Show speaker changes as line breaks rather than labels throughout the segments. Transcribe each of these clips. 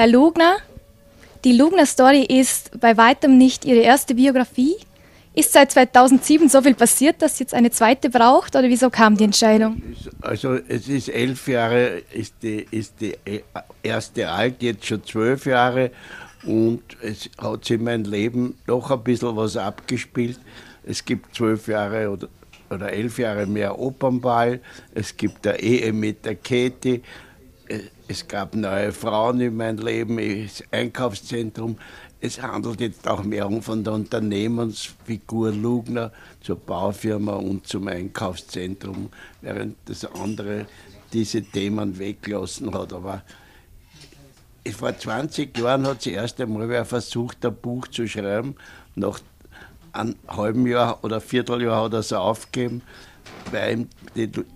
Herr Lugner, die Lugner Story ist bei weitem nicht Ihre erste Biografie. Ist seit 2007 so viel passiert, dass jetzt eine zweite braucht oder wieso kam die Entscheidung?
Also es ist elf Jahre, ist die, ist die erste alt, jetzt schon zwölf Jahre und es hat sich in meinem Leben doch ein bisschen was abgespielt. Es gibt zwölf Jahre oder, oder elf Jahre mehr Opernball, es gibt eine Ehe mit der Katie, es gab neue Frauen in meinem Leben, das Einkaufszentrum. Es handelt jetzt auch mehr von der Unternehmensfigur Lugner zur Baufirma und zum Einkaufszentrum, während das andere diese Themen weggelassen hat. Aber vor 20 Jahren hat sie erst einmal wer versucht, ein Buch zu schreiben. Nach einem halben Jahr oder Vierteljahr hat er es aufgegeben weil ihm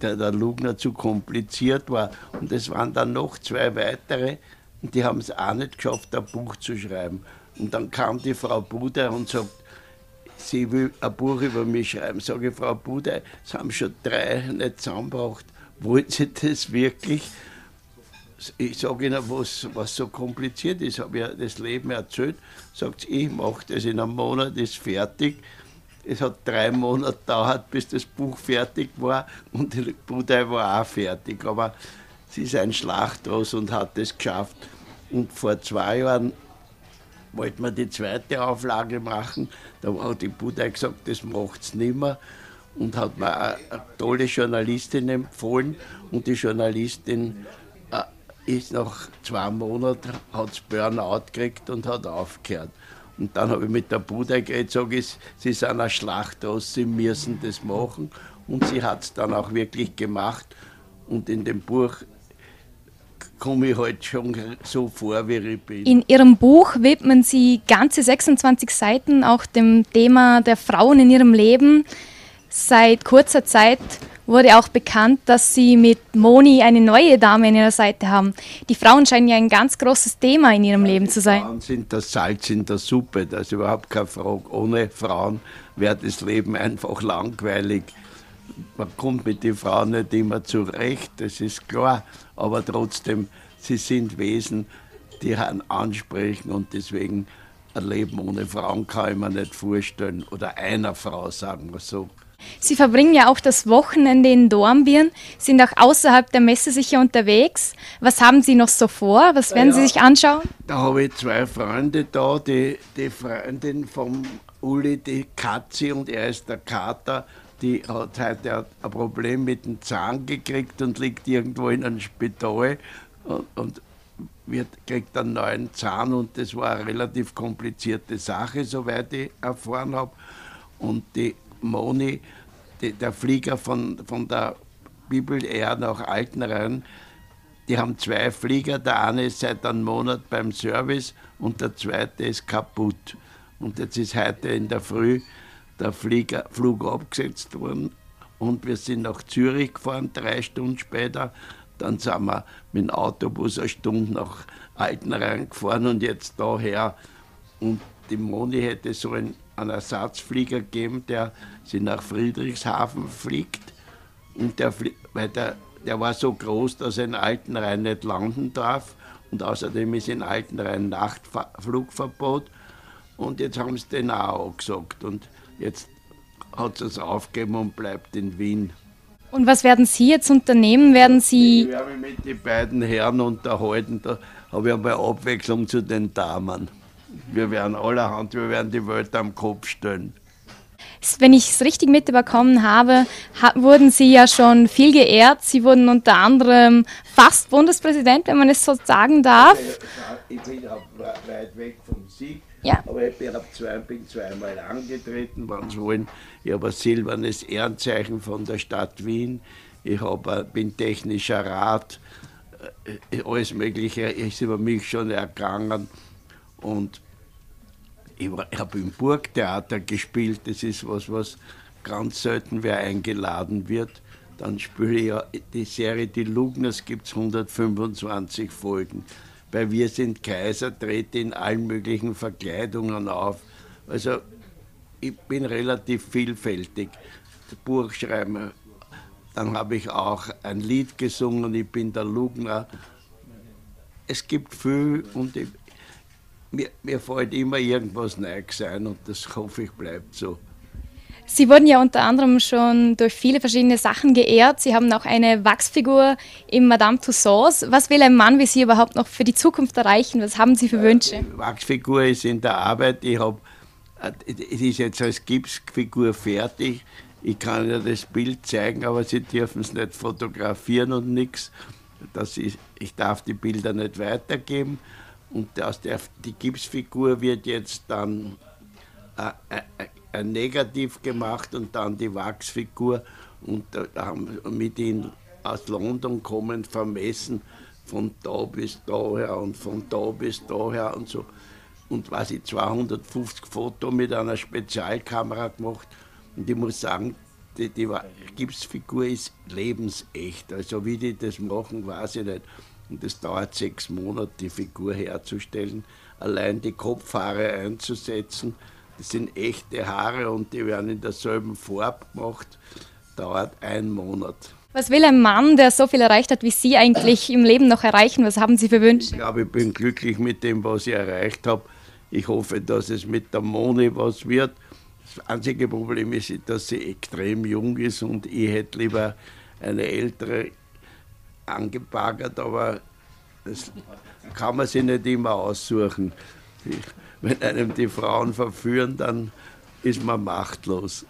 der, Lugner zu kompliziert war. Und es waren dann noch zwei weitere, und die haben es auch nicht geschafft, ein Buch zu schreiben. Und dann kam die Frau Buder und sagt, sie will ein Buch über mich schreiben. Sage ich, Frau Buder, es haben schon drei nicht zusammengebracht. Wollen Sie das wirklich? Ich sage Ihnen, was, was so kompliziert ist, habe ich das Leben erzählt. Sagt sie, ich mache das in einem Monat, ist fertig. Es hat drei Monate gedauert, bis das Buch fertig war und die Budei war auch fertig. Aber sie ist ein Schlachtross und hat es geschafft. Und vor zwei Jahren wollten wir die zweite Auflage machen. Da hat die Budei gesagt, das macht es nicht mehr. Und hat mir eine, tolle Journalistin empfohlen. Und die Journalistin äh, ist nach zwei Monaten, hat Burnout gekriegt und hat aufgehört. Und dann habe ich mit der Bude geredet, sage ich, sie sind eine Schlacht aus, sie müssen das machen. Und sie hat es dann auch wirklich gemacht. Und in dem Buch komme ich halt schon so vor, wie ich bin.
In Ihrem Buch widmen Sie ganze 26 Seiten auch dem Thema der Frauen in ihrem Leben. Seit kurzer Zeit wurde auch bekannt, dass Sie mit Moni eine neue Dame an Ihrer Seite haben. Die Frauen scheinen ja ein ganz großes Thema in Ihrem Leben zu sein.
Frauen sind das Salz in der Suppe, das ist überhaupt keine Frage. Ohne Frauen wäre das Leben einfach langweilig. Man kommt mit den Frauen nicht immer zurecht, das ist klar, aber trotzdem, sie sind Wesen, die einen ansprechen und deswegen ein Leben ohne Frauen kann ich mir nicht vorstellen. Oder einer Frau, sagen wir so.
Sie verbringen ja auch das Wochenende in Dornbirn, sind auch außerhalb der Messe sicher unterwegs. Was haben Sie noch so vor? Was werden ja, Sie sich anschauen?
Da habe ich zwei Freunde da, die, die Freundin vom Uli, die Katzi und er ist der Kater. Die hat heute ein Problem mit dem Zahn gekriegt und liegt irgendwo in einem Spital und, und wird, kriegt einen neuen Zahn und das war eine relativ komplizierte Sache, soweit ich erfahren habe. Und die Moni, der Flieger von, von der Bibel Air nach Altenrhein, die haben zwei Flieger. Der eine ist seit einem Monat beim Service und der zweite ist kaputt. Und jetzt ist heute in der Früh der Flieger, Flug abgesetzt worden und wir sind nach Zürich gefahren, drei Stunden später. Dann sind wir mit dem Autobus eine Stunde nach Altenrhein gefahren und jetzt daher. Und die Moni hätte so einen, einen Ersatzflieger gegeben, der sie nach Friedrichshafen fliegt. Und der, weil der, der war so groß, dass er in Altenrhein nicht landen darf. Und außerdem ist in Altenrhein Nachtflugverbot. Und jetzt haben sie den auch gesagt. Und jetzt hat sie es aufgegeben und bleibt in Wien.
Und was werden Sie jetzt unternehmen? Werden Sie.
Ich werde mich mit den beiden Herren unterhalten. Da habe ich einmal Abwechslung zu den Damen. Wir werden allerhand, wir werden die Welt am Kopf stellen.
Wenn ich es richtig mitbekommen habe, wurden Sie ja schon viel geehrt. Sie wurden unter anderem fast Bundespräsident, wenn man es so sagen darf.
Ich bin auch weit weg vom Sieg, ja. aber ich bin, zwei, bin zweimal angetreten, wenn Sie wollen. Ich habe ein silbernes Ehrenzeichen von der Stadt Wien. Ich habe, bin technischer Rat. Äh, alles Mögliche ist über mich schon ergangen. Und ich, ich habe im Burgtheater gespielt, das ist was, was ganz selten wer eingeladen wird. Dann spiele ich ja die Serie Die Lugners, gibt es 125 Folgen. Bei Wir sind Kaiser trete in allen möglichen Verkleidungen auf. Also ich bin relativ vielfältig. Buch schreiben. Dann habe ich auch ein Lied gesungen, ich bin der Lugner es gibt viel und ich, mir, mir fällt immer irgendwas Neues ein und das hoffe ich bleibt so.
Sie wurden ja unter anderem schon durch viele verschiedene Sachen geehrt. Sie haben auch eine Wachsfigur im Madame Tussauds. Was will ein Mann wie Sie überhaupt noch für die Zukunft erreichen? Was haben Sie für Wünsche?
Die Wachsfigur ist in der Arbeit. Ich habe, es ist jetzt als Gipsfigur fertig. Ich kann ja das Bild zeigen, aber Sie dürfen es nicht fotografieren und nichts. Ich, ich darf die Bilder nicht weitergeben. Und aus der, die Gipsfigur wird jetzt dann äh, äh, ein Negativ gemacht und dann die Wachsfigur und haben mit ihnen aus London kommend vermessen, von da bis daher und von da bis daher und so. Und was ich 250 Fotos mit einer Spezialkamera gemacht. Und ich muss sagen, die, die Gipsfigur ist lebensecht. Also wie die das machen, weiß ich nicht. Und es dauert sechs Monate, die Figur herzustellen, allein die Kopfhaare einzusetzen das sind echte Haare und die werden in derselben Farbe gemacht. Dauert einen Monat.
Was will ein Mann, der so viel erreicht hat wie Sie, eigentlich im Leben noch erreichen? Was haben Sie für Wünsche?
Ich glaube, ich bin glücklich mit dem, was ich erreicht habe. Ich hoffe, dass es mit der Moni was wird. Das einzige Problem ist, dass sie extrem jung ist und ich hätte lieber eine ältere angebaggert, aber das kann man sich nicht immer aussuchen. Wenn einem die Frauen verführen, dann ist man machtlos.